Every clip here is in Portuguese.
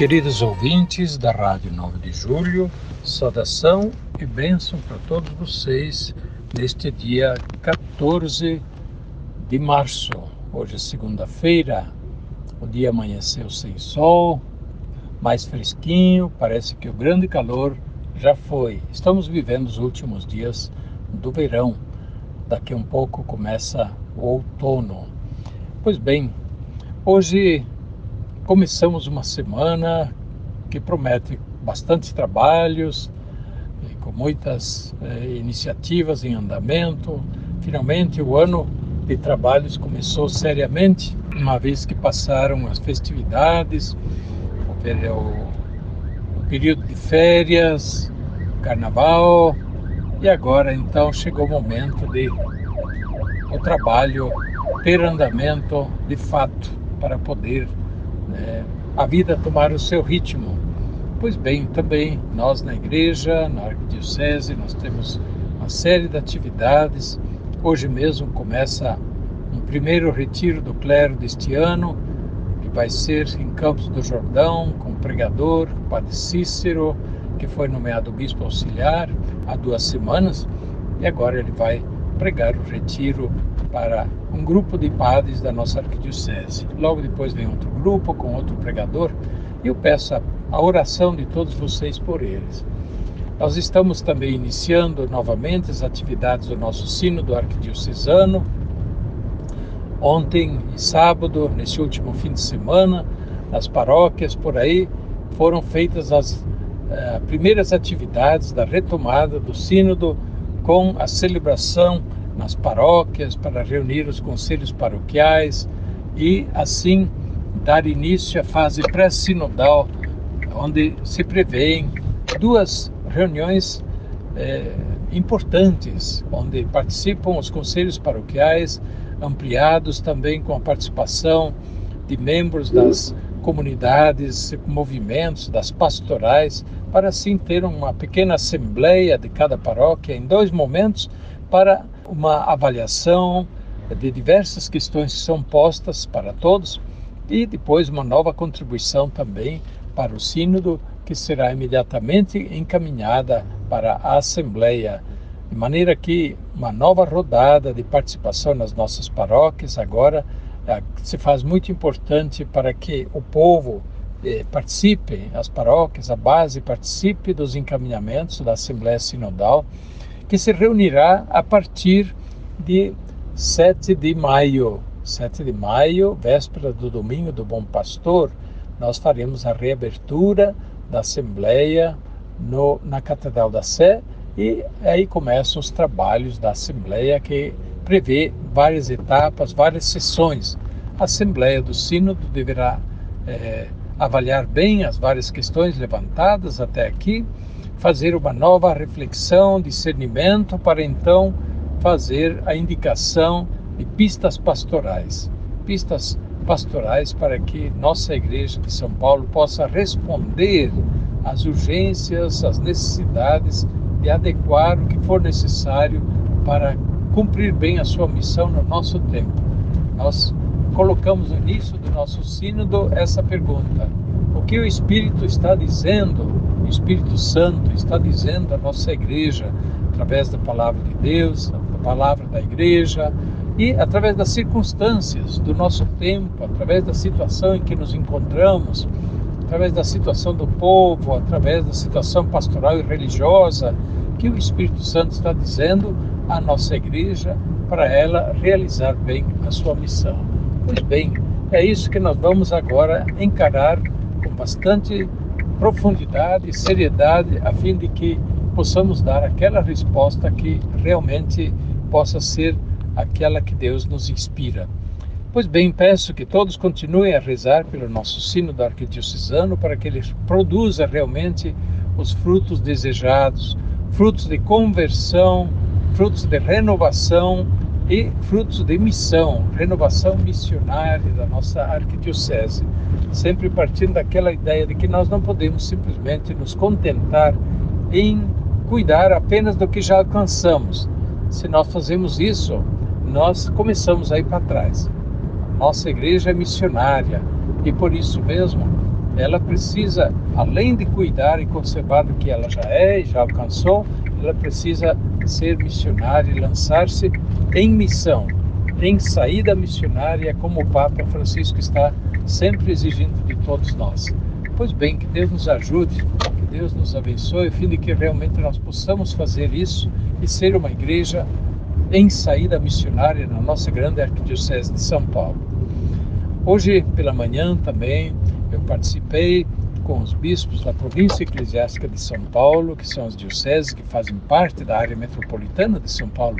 Queridos ouvintes da Rádio 9 de Julho, saudação e bênção para todos vocês neste dia 14 de março. Hoje é segunda-feira, o dia amanheceu sem sol, mais fresquinho, parece que o grande calor já foi. Estamos vivendo os últimos dias do verão. Daqui a um pouco começa o outono. Pois bem, hoje começamos uma semana que promete bastante trabalhos, com muitas eh, iniciativas em andamento. Finalmente, o ano de trabalhos começou seriamente, uma vez que passaram as festividades, o, o período de férias, carnaval, e agora então chegou o momento de o trabalho ter andamento de fato para poder né, a vida tomar o seu ritmo. Pois bem, também nós na igreja, na Arquidiocese, nós temos uma série de atividades. Hoje mesmo começa um primeiro retiro do clero deste ano, que vai ser em Campos do Jordão, com o pregador, o padre Cícero, que foi nomeado bispo auxiliar há duas semanas, e agora ele vai pregar o retiro para um grupo de padres da nossa arquidiocese. Logo depois vem outro grupo com outro pregador, e eu peço a a oração de todos vocês por eles. Nós estamos também iniciando novamente as atividades do nosso Sínodo Arquidiocesano. Ontem e sábado, nesse último fim de semana, nas paróquias por aí, foram feitas as eh, primeiras atividades da retomada do Sínodo com a celebração nas paróquias para reunir os conselhos paroquiais e, assim, dar início à fase pré-sinodal onde se prevêem duas reuniões é, importantes, onde participam os conselhos paroquiais, ampliados também com a participação de membros das comunidades, movimentos, das pastorais, para assim ter uma pequena assembleia de cada paróquia em dois momentos para uma avaliação de diversas questões que são postas para todos e depois uma nova contribuição também para o Sínodo, que será imediatamente encaminhada para a Assembleia, de maneira que uma nova rodada de participação nas nossas paróquias agora eh, se faz muito importante para que o povo eh, participe, as paróquias, a base participe dos encaminhamentos da Assembleia Sinodal, que se reunirá a partir de 7 de maio. 7 de maio, véspera do domingo do Bom Pastor, nós faremos a reabertura da Assembleia no, na Catedral da Sé e aí começam os trabalhos da Assembleia que prevê várias etapas, várias sessões. A Assembleia do Sínodo deverá é, avaliar bem as várias questões levantadas até aqui, fazer uma nova reflexão, discernimento, para então fazer a indicação de pistas pastorais. Pistas pastorais para que nossa Igreja de São Paulo possa responder às urgências, às necessidades de adequar o que for necessário para cumprir bem a sua missão no nosso tempo. Nós colocamos no início do nosso sínodo essa pergunta: o que o Espírito está dizendo, o Espírito Santo está dizendo à nossa igreja através da palavra de Deus, da palavra da igreja, e através das circunstâncias do nosso tempo, através da situação em que nos encontramos, através da situação do povo, através da situação pastoral e religiosa, que o Espírito Santo está dizendo à nossa igreja para ela realizar bem a sua missão. Pois bem, é isso que nós vamos agora encarar com bastante profundidade seriedade, a fim de que possamos dar aquela resposta que realmente possa ser aquela que Deus nos inspira. Pois bem, peço que todos continuem a rezar pelo nosso sino da arquidiocesano para que ele produza realmente os frutos desejados, frutos de conversão, frutos de renovação e frutos de missão, renovação missionária da nossa arquidiocese, sempre partindo daquela ideia de que nós não podemos simplesmente nos contentar em cuidar apenas do que já alcançamos. Se nós fazemos isso, nós começamos a ir para trás. Nossa igreja é missionária e por isso mesmo ela precisa, além de cuidar e conservar do que ela já é e já alcançou, ela precisa ser missionária e lançar-se em missão, em saída missionária, como o Papa Francisco está sempre exigindo de todos nós. Pois bem, que Deus nos ajude, que Deus nos abençoe, a fim de que realmente nós possamos fazer isso e ser uma igreja em saída missionária na nossa grande arquidiocese de São Paulo. Hoje pela manhã também eu participei com os bispos da província eclesiástica de São Paulo, que são as dioceses que fazem parte da área metropolitana de São Paulo,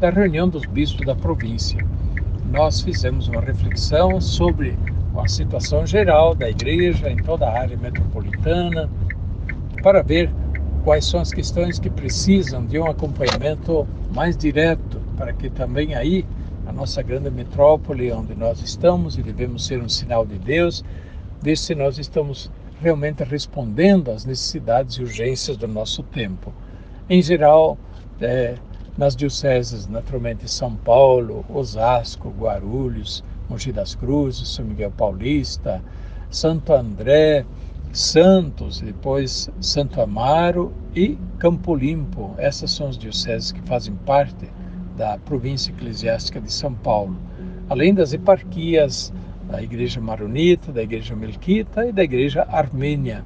da reunião dos bispos da província. Nós fizemos uma reflexão sobre a situação geral da igreja em toda a área metropolitana, para ver quais são as questões que precisam de um acompanhamento mais direto, para que também aí, a nossa grande metrópole, onde nós estamos e devemos ser um sinal de Deus, ver se nós estamos realmente respondendo às necessidades e urgências do nosso tempo. Em geral, é, nas dioceses, naturalmente, São Paulo, Osasco, Guarulhos, Mogi das Cruzes, São Miguel Paulista, Santo André, Santos, depois Santo Amaro e Campo Limpo. Essas são as dioceses que fazem parte da província eclesiástica de São Paulo, além das eparquias da Igreja Maronita, da Igreja Melquita e da Igreja Armênia.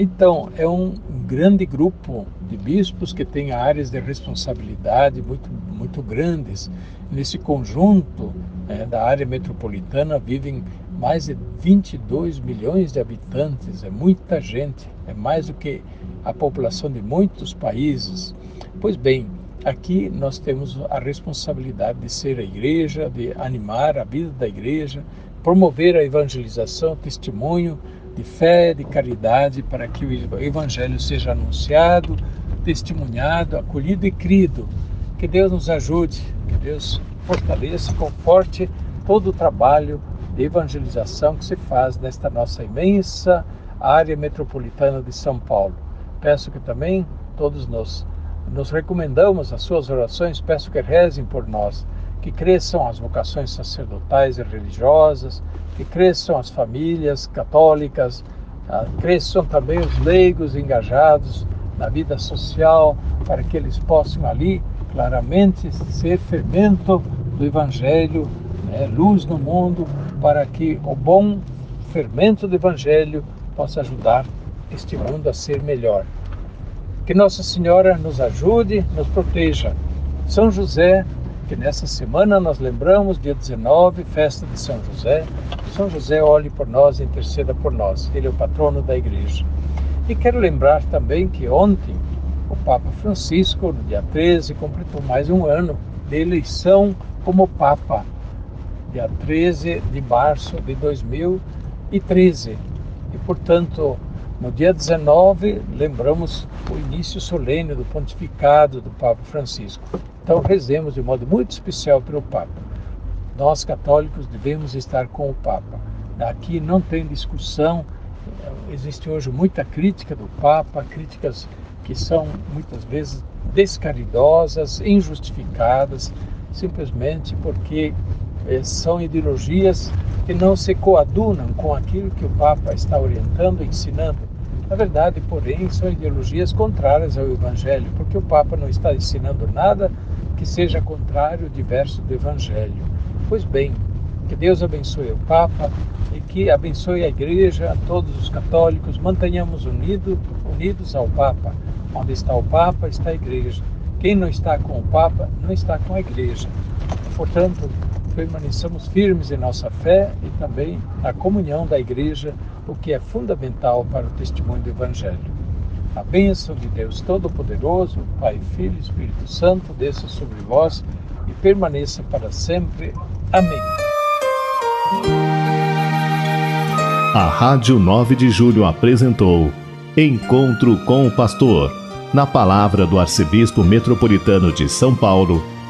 Então, é um grande grupo de bispos que tem áreas de responsabilidade muito, muito grandes. Nesse conjunto é, da área metropolitana vivem mais de 22 milhões de habitantes, é muita gente, é mais do que a população de muitos países. Pois bem, aqui nós temos a responsabilidade de ser a igreja, de animar a vida da igreja, promover a evangelização, o testemunho de fé, de caridade, para que o evangelho seja anunciado, testemunhado, acolhido e crido. Que Deus nos ajude, que Deus fortaleça, conforte todo o trabalho de evangelização que se faz nesta nossa imensa área metropolitana de São Paulo. Peço que também todos nós nos recomendamos as suas orações, peço que rezem por nós, que cresçam as vocações sacerdotais e religiosas, que cresçam as famílias católicas, ah, cresçam também os leigos engajados na vida social, para que eles possam ali claramente ser fermento do Evangelho, né, luz no mundo, para que o bom fermento do Evangelho possa ajudar este mundo a ser melhor. Que Nossa Senhora nos ajude, nos proteja. São José, que nessa semana nós lembramos, dia 19, festa de São José. São José olhe por nós e interceda por nós. Ele é o patrono da igreja. E quero lembrar também que ontem o Papa Francisco, no dia 13, completou mais um ano de eleição como Papa dia 13 de março de 2013. E, portanto, no dia 19, lembramos o início solene do pontificado do Papa Francisco. Então, rezemos de modo muito especial pelo Papa. Nós, católicos, devemos estar com o Papa. Aqui não tem discussão, existe hoje muita crítica do Papa, críticas que são muitas vezes descaridosas, injustificadas, simplesmente porque são ideologias que não se coadunam com aquilo que o Papa está orientando, ensinando. Na verdade, porém, são ideologias contrárias ao Evangelho, porque o Papa não está ensinando nada que seja contrário, diverso do Evangelho. Pois bem, que Deus abençoe o Papa e que abençoe a Igreja, a todos os católicos. Mantenhamos unido, unidos ao Papa. Onde está o Papa, está a Igreja. Quem não está com o Papa, não está com a Igreja. Portanto, permaneçamos firmes em nossa fé e também na comunhão da Igreja, o que é fundamental para o testemunho do Evangelho. A bênção de Deus Todo-Poderoso, Pai, Filho e Espírito Santo, desça sobre vós e permaneça para sempre. Amém. A Rádio 9 de Julho apresentou Encontro com o Pastor, na palavra do Arcebispo Metropolitano de São Paulo,